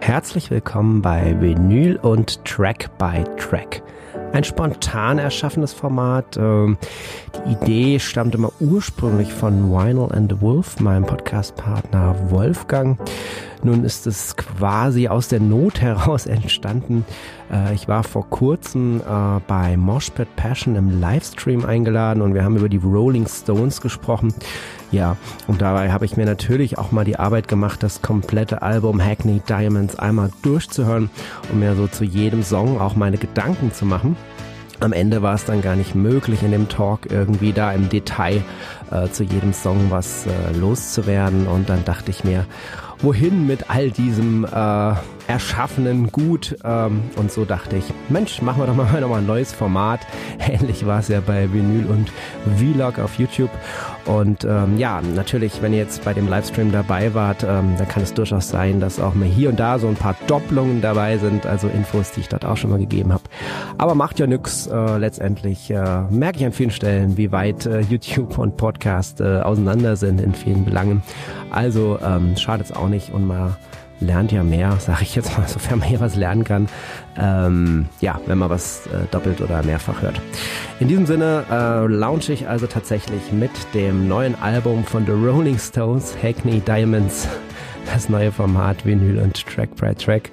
Herzlich willkommen bei Vinyl und Track by Track. Ein spontan erschaffenes Format. Ähm, die Idee stammt immer ursprünglich von Vinyl and the Wolf, meinem Podcastpartner Wolfgang. Nun ist es quasi aus der Not heraus entstanden. Äh, ich war vor kurzem äh, bei Moshpit Passion im Livestream eingeladen und wir haben über die Rolling Stones gesprochen. Ja, und dabei habe ich mir natürlich auch mal die Arbeit gemacht, das komplette Album Hackney Diamonds einmal durchzuhören, um mir so zu jedem Song auch meine Gedanken zu machen. Am Ende war es dann gar nicht möglich, in dem Talk irgendwie da im Detail äh, zu jedem Song was äh, loszuwerden. Und dann dachte ich mir, wohin mit all diesem äh, erschaffenen Gut. Ähm, und so dachte ich, Mensch, machen wir doch mal nochmal ein neues Format. Ähnlich war es ja bei Vinyl und Vlog auf YouTube. Und ähm, ja, natürlich, wenn ihr jetzt bei dem Livestream dabei wart, ähm, dann kann es durchaus sein, dass auch mal hier und da so ein paar Doppelungen dabei sind, also Infos, die ich dort auch schon mal gegeben habe. Aber macht ja nix. Äh, letztendlich äh, merke ich an vielen Stellen, wie weit äh, YouTube und Podcast äh, auseinander sind in vielen Belangen. Also ähm, schadet es auch nicht und mal lernt ja mehr, sage ich jetzt mal, sofern man hier was lernen kann. Ähm, ja, wenn man was äh, doppelt oder mehrfach hört. In diesem Sinne äh, launche ich also tatsächlich mit dem neuen Album von The Rolling Stones, Hackney Diamonds, das neue Format Vinyl und Track by Track.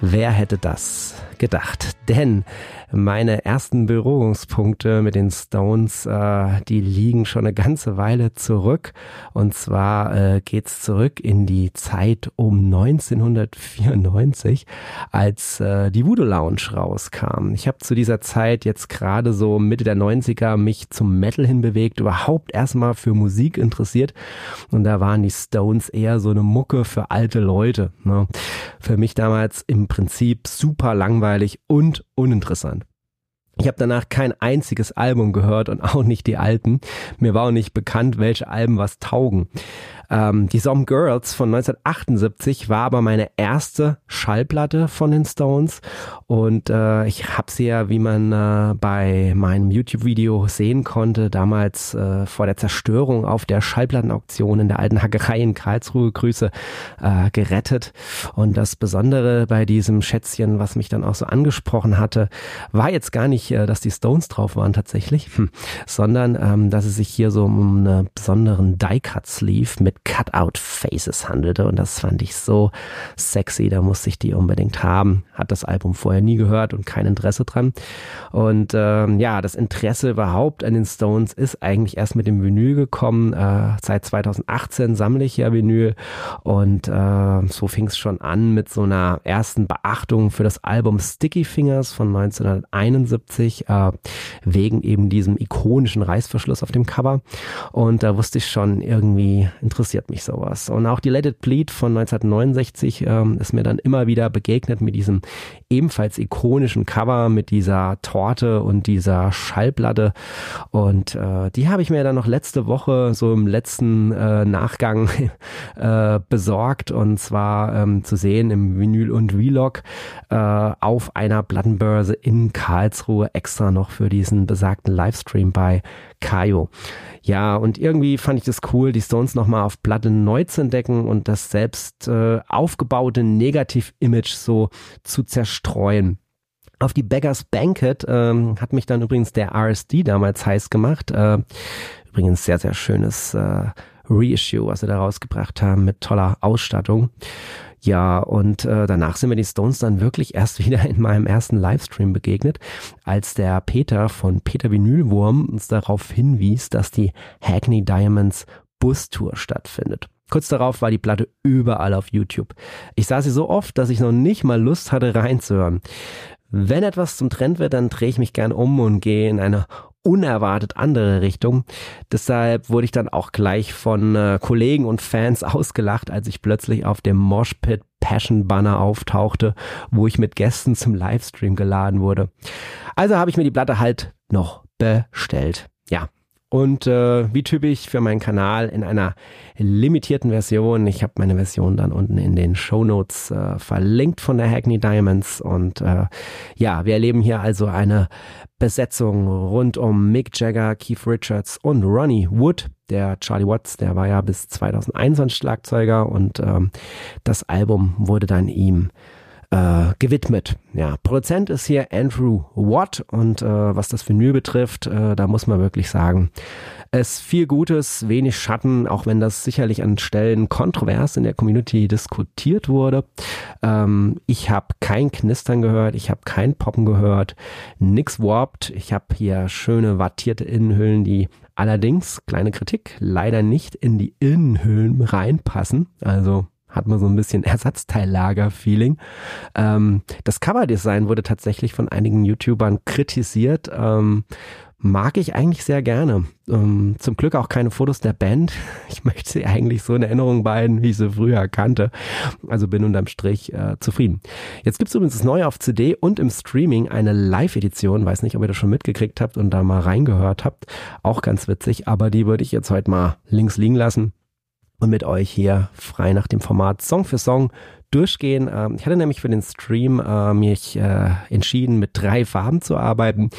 Wer hätte das gedacht? Denn meine ersten Berührungspunkte mit den Stones, äh, die liegen schon eine ganze Weile zurück. Und zwar äh, geht's zurück in die Zeit um 1994, als äh, die Voodoo Lounge rauskam. Ich habe zu dieser Zeit jetzt gerade so Mitte der 90er mich zum Metal hinbewegt, überhaupt erstmal für Musik interessiert. Und da waren die Stones eher so eine Mucke für alte Leute. Ne? Für mich damals im Prinzip super langweilig und uninteressant. Ich habe danach kein einziges Album gehört und auch nicht die alten. Mir war auch nicht bekannt, welche Alben was taugen. Ähm, die Some Girls von 1978 war aber meine erste Schallplatte von den Stones und äh, ich habe sie ja, wie man äh, bei meinem YouTube-Video sehen konnte, damals äh, vor der Zerstörung auf der Schallplattenauktion in der alten Hackerei in Karlsruhe, Grüße, äh, gerettet. Und das Besondere bei diesem Schätzchen, was mich dann auch so angesprochen hatte, war jetzt gar nicht, äh, dass die Stones drauf waren tatsächlich, hm, sondern ähm, dass es sich hier so um einen besonderen Die-Cut-Sleeve mit Cutout-Faces handelte und das fand ich so sexy, da musste ich die unbedingt haben. Hat das Album vorher nie gehört und kein Interesse dran. Und ähm, ja, das Interesse überhaupt an den Stones ist eigentlich erst mit dem Vinyl gekommen. Äh, seit 2018 sammle ich ja Vinyl und äh, so fing es schon an mit so einer ersten Beachtung für das Album Sticky Fingers von 1971 äh, wegen eben diesem ikonischen Reißverschluss auf dem Cover. Und da wusste ich schon irgendwie interessiert interessiert mich sowas. Und auch die Let It Bleed von 1969 ähm, ist mir dann immer wieder begegnet mit diesem ebenfalls ikonischen Cover, mit dieser Torte und dieser Schallplatte. Und äh, die habe ich mir dann noch letzte Woche so im letzten äh, Nachgang äh, besorgt und zwar ähm, zu sehen im Vinyl und Vlog äh, auf einer Plattenbörse in Karlsruhe extra noch für diesen besagten Livestream bei Kayo. Ja, und irgendwie fand ich das cool, die Stones nochmal auf Platte neu zu entdecken und das selbst äh, aufgebaute Negativ-Image so zu zerstreuen. Auf die Beggars Banquet ähm, hat mich dann übrigens der RSD damals heiß gemacht. Äh, übrigens sehr, sehr schönes äh, Reissue, was sie da rausgebracht haben mit toller Ausstattung. Ja, und äh, danach sind mir die Stones dann wirklich erst wieder in meinem ersten Livestream begegnet, als der Peter von Peter Vinylwurm uns darauf hinwies, dass die Hackney Diamonds Bustour stattfindet. Kurz darauf war die Platte überall auf YouTube. Ich sah sie so oft, dass ich noch nicht mal Lust hatte reinzuhören. Wenn etwas zum Trend wird, dann drehe ich mich gern um und gehe in eine unerwartet andere Richtung. Deshalb wurde ich dann auch gleich von äh, Kollegen und Fans ausgelacht, als ich plötzlich auf dem Moshpit Passion Banner auftauchte, wo ich mit Gästen zum Livestream geladen wurde. Also habe ich mir die Platte halt noch bestellt. Und äh, wie typisch für meinen Kanal in einer limitierten Version. Ich habe meine Version dann unten in den Show Notes äh, verlinkt von der Hackney Diamonds und äh, ja, wir erleben hier also eine Besetzung rund um Mick Jagger, Keith Richards und Ronnie Wood. Der Charlie Watts, der war ja bis 2001 ein Schlagzeuger und ähm, das Album wurde dann ihm äh, gewidmet. Ja, Produzent ist hier Andrew Watt und äh, was das Vinyl betrifft, äh, da muss man wirklich sagen, es viel Gutes, wenig Schatten, auch wenn das sicherlich an Stellen kontrovers in der Community diskutiert wurde. Ähm, ich habe kein Knistern gehört, ich habe kein Poppen gehört, nix warped. Ich habe hier schöne wattierte Innenhüllen, die allerdings, kleine Kritik, leider nicht in die Innenhüllen reinpassen. Also hat man so ein bisschen Ersatzteillager-Feeling. Ähm, das Coverdesign wurde tatsächlich von einigen YouTubern kritisiert. Ähm, mag ich eigentlich sehr gerne. Ähm, zum Glück auch keine Fotos der Band. Ich möchte sie eigentlich so in Erinnerung behalten, wie ich sie früher kannte. Also bin unterm Strich äh, zufrieden. Jetzt gibt's übrigens neu auf CD und im Streaming eine Live-Edition. Weiß nicht, ob ihr das schon mitgekriegt habt und da mal reingehört habt. Auch ganz witzig, aber die würde ich jetzt heute mal links liegen lassen und mit euch hier frei nach dem Format Song für Song durchgehen. Ähm, ich hatte nämlich für den Stream äh, mich äh, entschieden, mit drei Farben zu arbeiten.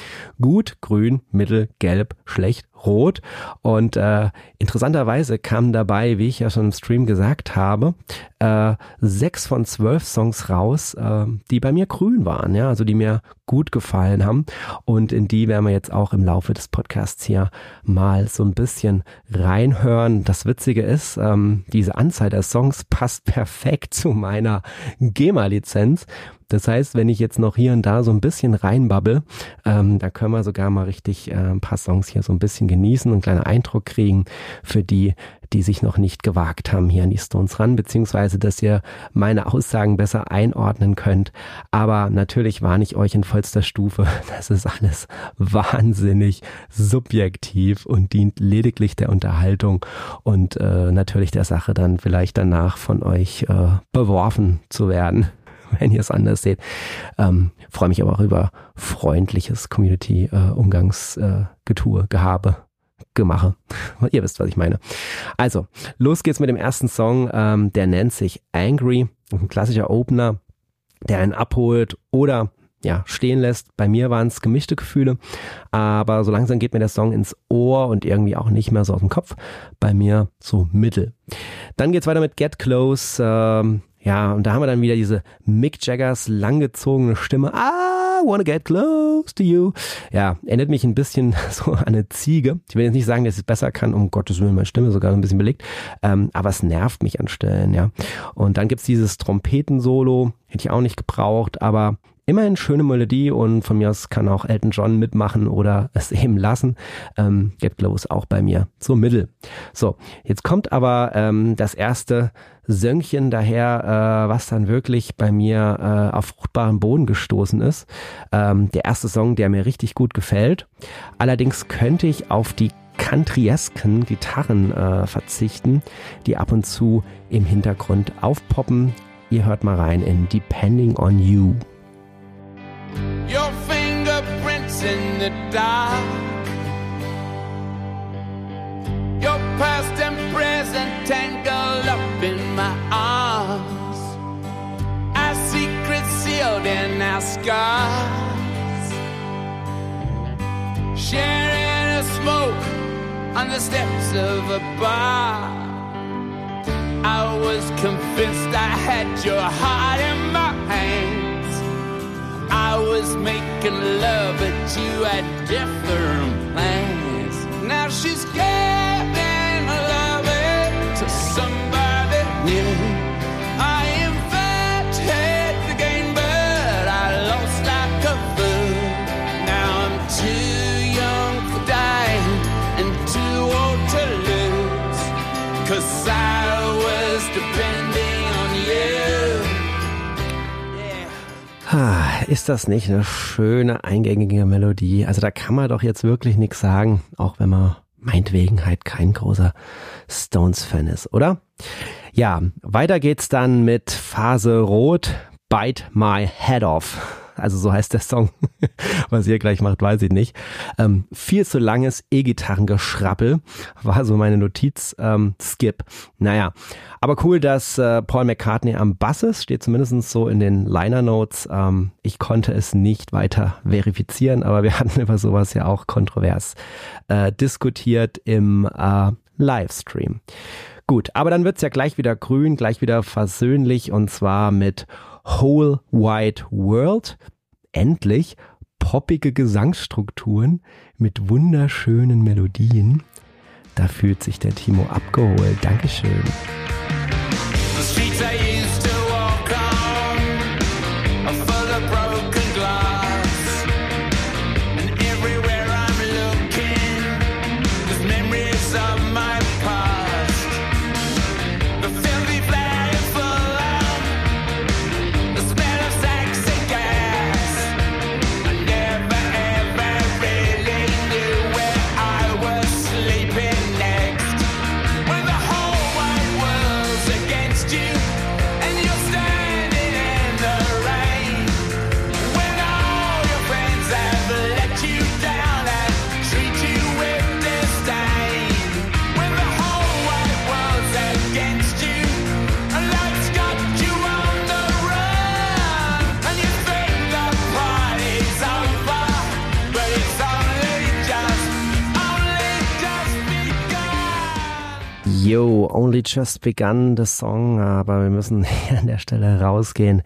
Gut, grün, mittel, gelb, schlecht rot. Und äh, interessanterweise kamen dabei, wie ich ja schon im Stream gesagt habe, äh, sechs von zwölf Songs raus, äh, die bei mir grün waren, ja, also die mir gut gefallen haben. Und in die werden wir jetzt auch im Laufe des Podcasts hier mal so ein bisschen reinhören. Das Witzige ist, ähm, diese Anzahl der Songs passt perfekt zu meiner GEMA-Lizenz. Das heißt, wenn ich jetzt noch hier und da so ein bisschen reinbabbel, ähm, da können wir sogar mal richtig äh, ein paar Songs hier so ein bisschen genießen und einen kleinen Eindruck kriegen für die, die sich noch nicht gewagt haben hier an die Stones ran, beziehungsweise dass ihr meine Aussagen besser einordnen könnt. Aber natürlich warne ich euch in vollster Stufe. Das ist alles wahnsinnig subjektiv und dient lediglich der Unterhaltung und äh, natürlich der Sache dann vielleicht danach von euch äh, beworfen zu werden. wenn ihr es anders seht. Ähm, freue mich aber auch über freundliches Community-Umgangsgetue, äh, Gehabe. Gemache. Ihr wisst, was ich meine. Also, los geht's mit dem ersten Song. Ähm, der nennt sich Angry. Ein klassischer Opener, der einen abholt oder ja, stehen lässt. Bei mir waren es gemischte Gefühle, aber so langsam geht mir der Song ins Ohr und irgendwie auch nicht mehr so aus dem Kopf. Bei mir so mittel. Dann geht's weiter mit Get Close. Ähm, ja, und da haben wir dann wieder diese Mick Jaggers langgezogene Stimme. I wanna get close to you. Ja, erinnert mich ein bisschen so an eine Ziege. Ich will jetzt nicht sagen, dass ich es besser kann, um Gottes Willen, meine Stimme sogar ein bisschen belegt. Ähm, aber es nervt mich an Stellen, ja. Und dann gibt's dieses Trompetensolo, hätte ich auch nicht gebraucht, aber immerhin schöne Melodie und von mir aus kann auch Elton John mitmachen oder es eben lassen. Ähm, Get Close auch bei mir so mittel. So, jetzt kommt aber ähm, das erste Söngchen daher, äh, was dann wirklich bei mir äh, auf fruchtbaren Boden gestoßen ist. Ähm, der erste Song, der mir richtig gut gefällt. Allerdings könnte ich auf die countryesken Gitarren äh, verzichten, die ab und zu im Hintergrund aufpoppen. Ihr hört mal rein in Depending on You. In the dark. Your past and present tangled up in my arms. Our secrets sealed in our scars. Sharing a smoke on the steps of a bar. I was convinced I had your heart in my hand. I was making love, but you had different plans. Now she's getting ist das nicht eine schöne, eingängige Melodie? Also da kann man doch jetzt wirklich nichts sagen, auch wenn man meinetwegen halt kein großer Stones-Fan ist, oder? Ja, weiter geht's dann mit Phase Rot, Bite My Head Off. Also so heißt der Song. Was ihr gleich macht, weiß ich nicht. Ähm, viel zu langes E-Gitarrengeschrappel war so meine Notiz. Ähm, Skip. Naja, aber cool, dass äh, Paul McCartney am Bass ist, steht zumindest so in den Liner Notes. Ähm, ich konnte es nicht weiter verifizieren, aber wir hatten über sowas ja auch kontrovers äh, diskutiert im äh, Livestream. Gut, aber dann wird's ja gleich wieder grün, gleich wieder versöhnlich und zwar mit Whole Wide World. Endlich poppige Gesangsstrukturen mit wunderschönen Melodien. Da fühlt sich der Timo abgeholt. Dankeschön. Yo, Only Just Begun the Song, aber wir müssen an der Stelle rausgehen.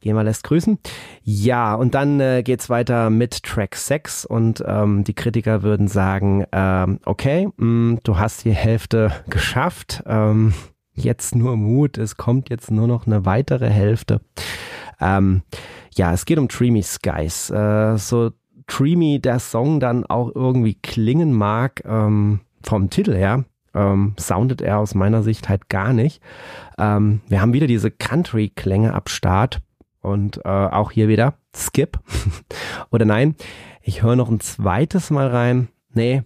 Gehen wir lässt grüßen. Ja, und dann äh, geht's weiter mit Track 6 und ähm, die Kritiker würden sagen, ähm, okay, mh, mm, du hast die Hälfte geschafft, ähm, jetzt nur Mut, es kommt jetzt nur noch eine weitere Hälfte. Ähm, ja, es geht um Dreamy Skies. Äh, so dreamy der Song dann auch irgendwie klingen mag, ähm, vom Titel her, ähm, soundet er aus meiner Sicht halt gar nicht. Ähm, wir haben wieder diese Country-Klänge ab Start und äh, auch hier wieder Skip. Oder nein, ich höre noch ein zweites Mal rein. Nee,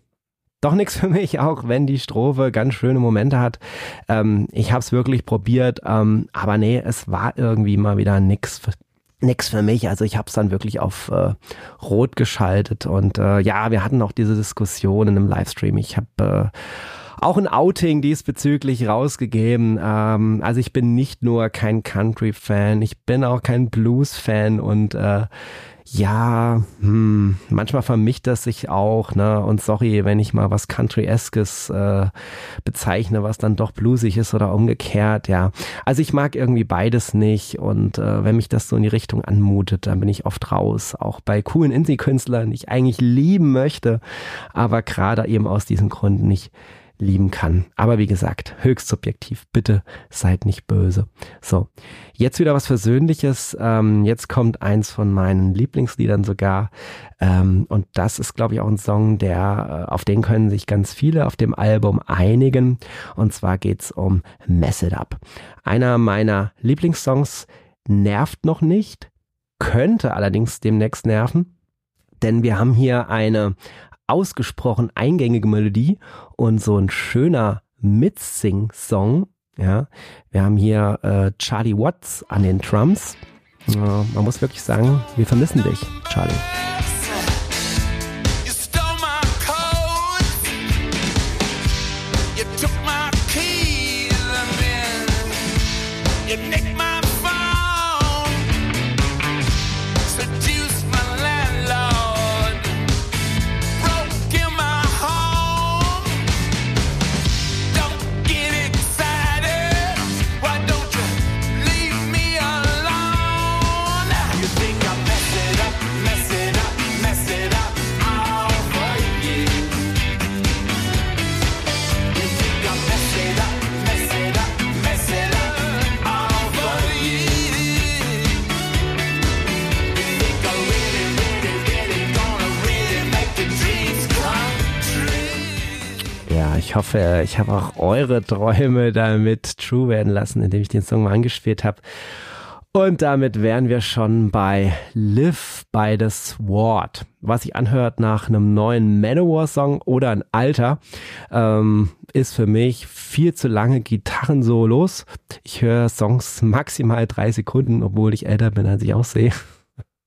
doch nichts für mich, auch wenn die Strophe ganz schöne Momente hat. Ähm, ich habe es wirklich probiert, ähm, aber nee, es war irgendwie mal wieder nix für, nix für mich. Also ich habe es dann wirklich auf äh, Rot geschaltet und äh, ja, wir hatten auch diese Diskussion in einem Livestream. Ich habe äh, auch ein Outing diesbezüglich rausgegeben. Ähm, also ich bin nicht nur kein Country-Fan, ich bin auch kein Blues-Fan und äh, ja, hm, manchmal vermischt das sich auch, ne? Und sorry, wenn ich mal was Country-eskes äh, bezeichne, was dann doch bluesig ist oder umgekehrt, ja. Also ich mag irgendwie beides nicht und äh, wenn mich das so in die Richtung anmutet, dann bin ich oft raus. Auch bei coolen Indie-Künstlern, die ich eigentlich lieben möchte, aber gerade eben aus diesen Gründen nicht lieben kann. Aber wie gesagt, höchst subjektiv. Bitte seid nicht böse. So, jetzt wieder was Versöhnliches. Ähm, jetzt kommt eins von meinen Lieblingsliedern sogar. Ähm, und das ist, glaube ich, auch ein Song, der, äh, auf den können sich ganz viele auf dem Album einigen. Und zwar geht's um Mess It Up. Einer meiner Lieblingssongs nervt noch nicht, könnte allerdings demnächst nerven denn wir haben hier eine ausgesprochen eingängige Melodie und so ein schöner Mitsing-Song. Ja, wir haben hier äh, Charlie Watts an den Drums. Ja, man muss wirklich sagen, wir vermissen dich, Charlie. Hoffe, ich habe auch eure Träume damit true werden lassen, indem ich den Song mal angespielt habe. Und damit wären wir schon bei Live by the Sword, was sich anhört nach einem neuen Manowar-Song oder ein alter, ähm, ist für mich viel zu lange Gitarrensolos. Ich höre Songs maximal drei Sekunden, obwohl ich älter bin, als ich aussehe.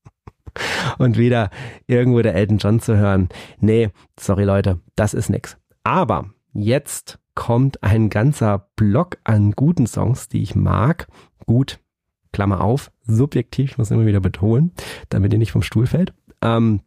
und wieder irgendwo der Elton John zu hören. Nee, sorry Leute, das ist nix. Aber jetzt kommt ein ganzer Block an guten Songs, die ich mag. Gut, Klammer auf, subjektiv, ich muss immer wieder betonen, damit ihr nicht vom Stuhl fällt. Ähm,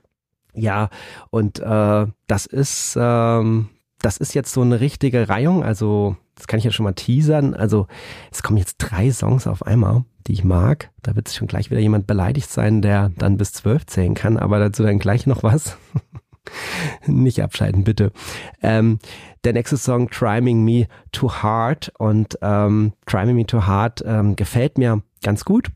ja, und äh, das ist ähm, das ist jetzt so eine richtige Reihung, also das kann ich ja schon mal teasern. Also es kommen jetzt drei Songs auf einmal, die ich mag. Da wird schon gleich wieder jemand beleidigt sein, der dann bis zwölf zählen kann, aber dazu dann gleich noch was. Nicht abschalten, bitte. Ähm, der nächste Song, Triming Me Too Hard. Und ähm, Triming Me Too Hard ähm, gefällt mir ganz gut.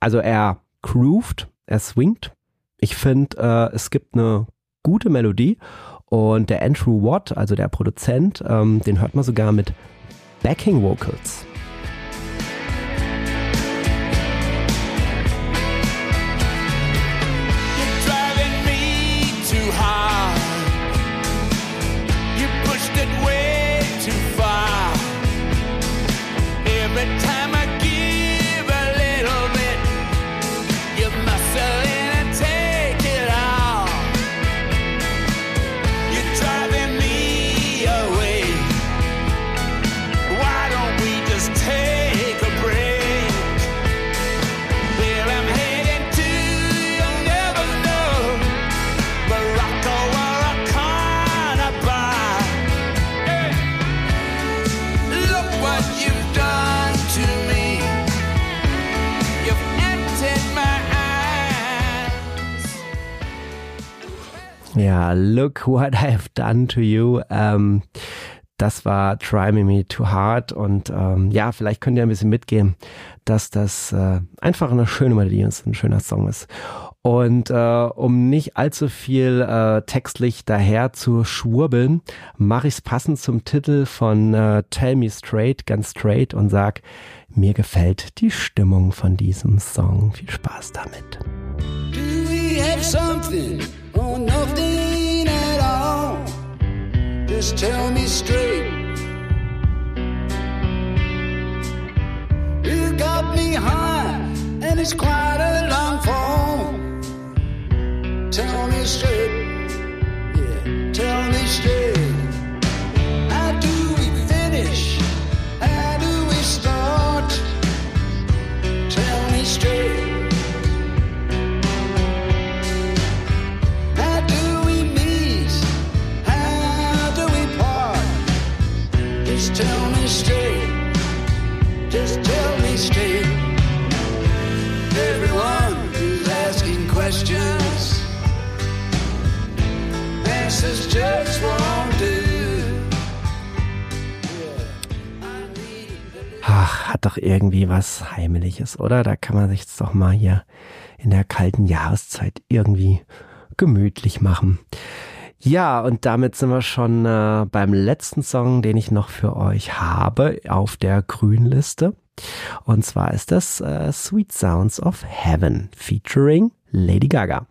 Also er grooved, er swingt. Ich finde, äh, es gibt eine gute Melodie. Und der Andrew Watt, also der Produzent, ähm, den hört man sogar mit Backing Vocals. Look what I've done to you. Ähm, das war Try Me Me Too Hard und ähm, ja, vielleicht könnt ihr ein bisschen mitgehen, dass das äh, einfach eine schöne Melodie ist, ein schöner Song ist. Und äh, um nicht allzu viel äh, textlich daher zu schwurbeln, mache ich es passend zum Titel von äh, Tell Me Straight, ganz straight und sag, mir gefällt die Stimmung von diesem Song. Viel Spaß damit. Just tell me straight. You got me high, and it's quite a long fall. Tell me straight. Yeah, tell me straight. Irgendwie was Heimliches, oder? Da kann man sich doch mal hier in der kalten Jahreszeit irgendwie gemütlich machen. Ja, und damit sind wir schon äh, beim letzten Song, den ich noch für euch habe auf der Grünliste. Und zwar ist das äh, Sweet Sounds of Heaven featuring Lady Gaga.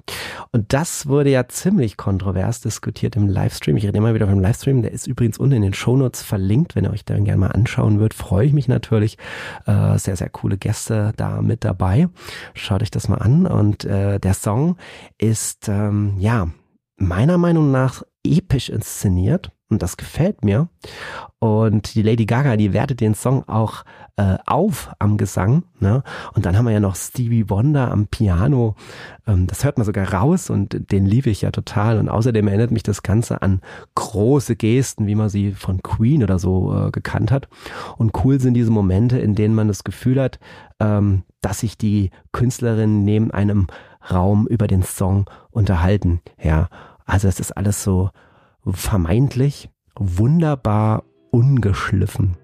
Und das wurde ja ziemlich kontrovers diskutiert im Livestream. Ich rede immer wieder vom Livestream. Der ist übrigens unten in den Shownotes verlinkt. Wenn ihr euch da gerne mal anschauen würdet, freue ich mich natürlich. Äh, sehr, sehr coole Gäste da mit dabei. Schaut euch das mal an. Und äh, der Song ist, ähm, ja, meiner Meinung nach episch inszeniert und das gefällt mir. Und die Lady Gaga, die wertet den Song auch äh, auf am Gesang. Ne? Und dann haben wir ja noch Stevie Wonder am Piano. Ähm, das hört man sogar raus und den liebe ich ja total. Und außerdem erinnert mich das Ganze an große Gesten, wie man sie von Queen oder so äh, gekannt hat. Und cool sind diese Momente, in denen man das Gefühl hat, ähm, dass sich die Künstlerin neben einem Raum über den Song unterhalten. Ja, also es ist alles so vermeintlich wunderbar ungeschliffen.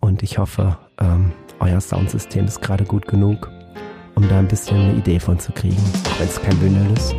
Und ich hoffe, ähm, euer Soundsystem ist gerade gut genug, um da ein bisschen eine Idee von zu kriegen, wenn es kein Vinyl ist.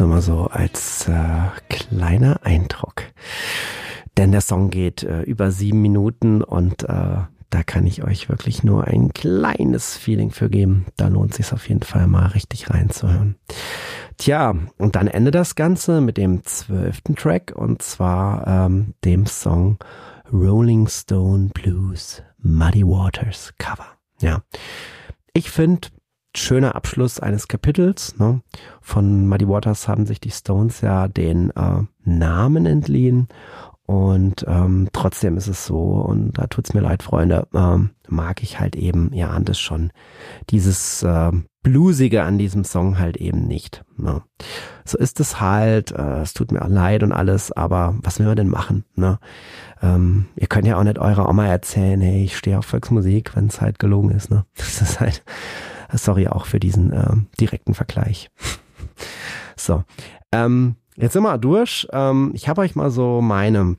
Nur mal so als äh, kleiner Eindruck. Denn der Song geht äh, über sieben Minuten und äh, da kann ich euch wirklich nur ein kleines Feeling für geben. Da lohnt sich auf jeden Fall mal richtig reinzuhören. Tja, und dann endet das Ganze mit dem zwölften Track und zwar ähm, dem Song Rolling Stone Blues Muddy Waters Cover. Ja, ich finde schöner Abschluss eines Kapitels. Ne? Von Muddy Waters haben sich die Stones ja den äh, Namen entliehen und ähm, trotzdem ist es so, und da tut's mir leid, Freunde, ähm, mag ich halt eben, ihr ahnt es schon, dieses äh, Bluesige an diesem Song halt eben nicht. Ne? So ist es halt, äh, es tut mir leid und alles, aber was will man denn machen? Ne? Ähm, ihr könnt ja auch nicht eurer Oma erzählen, hey, ich stehe auf Volksmusik, wenn es halt gelogen ist. Ne? Das ist halt, sorry auch für diesen ähm, direkten Vergleich. so, ähm, Jetzt sind wir durch. Ähm, ich habe euch mal so meine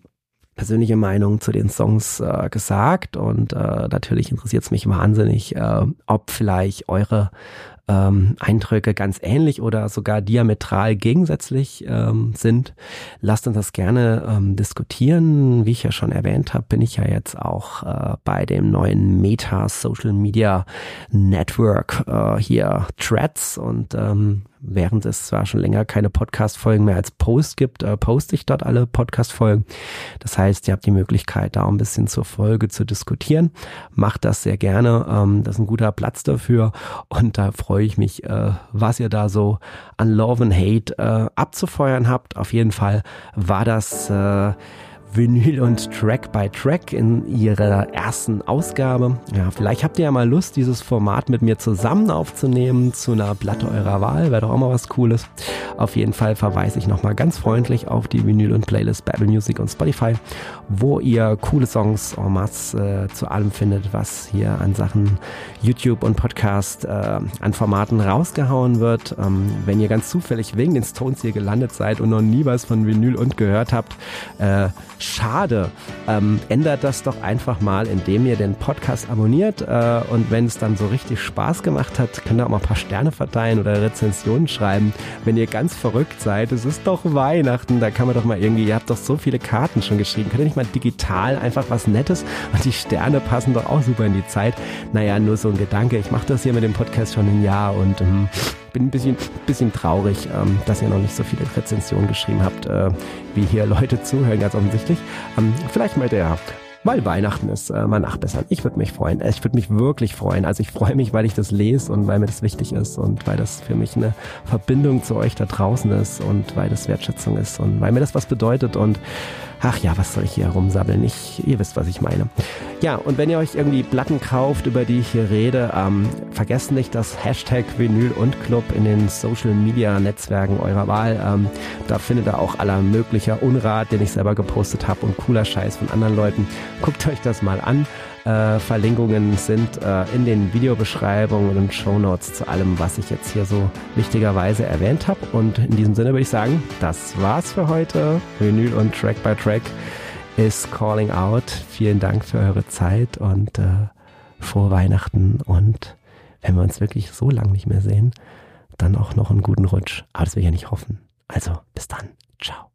persönliche Meinung zu den Songs äh, gesagt und äh, natürlich interessiert es mich wahnsinnig, äh, ob vielleicht eure ähm, Eindrücke ganz ähnlich oder sogar diametral gegensätzlich ähm, sind. Lasst uns das gerne ähm, diskutieren. Wie ich ja schon erwähnt habe, bin ich ja jetzt auch äh, bei dem neuen Meta Social Media Network äh, hier Threads und ähm, während es zwar schon länger keine Podcast-Folgen mehr als Post gibt, äh, poste ich dort alle Podcast-Folgen. Das heißt, ihr habt die Möglichkeit, da ein bisschen zur Folge zu diskutieren. Macht das sehr gerne. Ähm, das ist ein guter Platz dafür. Und da freue ich mich, äh, was ihr da so an Love and Hate äh, abzufeuern habt. Auf jeden Fall war das äh, Vinyl und Track by Track in ihrer ersten Ausgabe. Ja, vielleicht habt ihr ja mal Lust, dieses Format mit mir zusammen aufzunehmen zu einer Platte eurer Wahl. Wäre doch auch mal was Cooles. Auf jeden Fall verweise ich nochmal ganz freundlich auf die Vinyl und Playlist Babel Music und Spotify, wo ihr coole Songs en masse äh, zu allem findet, was hier an Sachen YouTube und Podcast äh, an Formaten rausgehauen wird. Ähm, wenn ihr ganz zufällig wegen den Stones hier gelandet seid und noch nie was von Vinyl und gehört habt, äh, schade. Ähm, ändert das doch einfach mal, indem ihr den Podcast abonniert äh, und wenn es dann so richtig Spaß gemacht hat, könnt ihr auch mal ein paar Sterne verteilen oder Rezensionen schreiben. Wenn ihr ganz verrückt seid, es ist doch Weihnachten, da kann man doch mal irgendwie, ihr habt doch so viele Karten schon geschrieben, könnt ihr nicht mal digital einfach was Nettes und die Sterne passen doch auch super in die Zeit. Naja, nur so ein Gedanke. Ich mache das hier mit dem Podcast schon ein Jahr und ähm, bin ein bisschen, bisschen traurig, ähm, dass ihr noch nicht so viele Rezensionen geschrieben habt, äh, wie hier Leute zuhören, ganz offensichtlich. Ähm, vielleicht mal der weil Weihnachten ist, äh, mal nachbessern. Ich würde mich freuen. Ich würde mich wirklich freuen. Also ich freue mich, weil ich das lese und weil mir das wichtig ist und weil das für mich eine Verbindung zu euch da draußen ist und weil das Wertschätzung ist und weil mir das was bedeutet und ach ja, was soll ich hier rumsabbeln? Ich, ihr wisst, was ich meine. Ja, und wenn ihr euch irgendwie Platten kauft, über die ich hier rede, ähm, vergesst nicht das Hashtag Vinyl und Club in den Social Media Netzwerken eurer Wahl. Ähm, da findet ihr auch aller möglicher Unrat, den ich selber gepostet habe und cooler Scheiß von anderen Leuten. Guckt euch das mal an. Äh, Verlinkungen sind äh, in den Videobeschreibungen und Shownotes zu allem, was ich jetzt hier so wichtigerweise erwähnt habe. Und in diesem Sinne würde ich sagen, das war's für heute. Vinyl und Track by Track ist Calling Out. Vielen Dank für eure Zeit und äh, frohe Weihnachten. Und wenn wir uns wirklich so lange nicht mehr sehen, dann auch noch einen guten Rutsch. Aber das will ich ja nicht hoffen. Also bis dann. Ciao.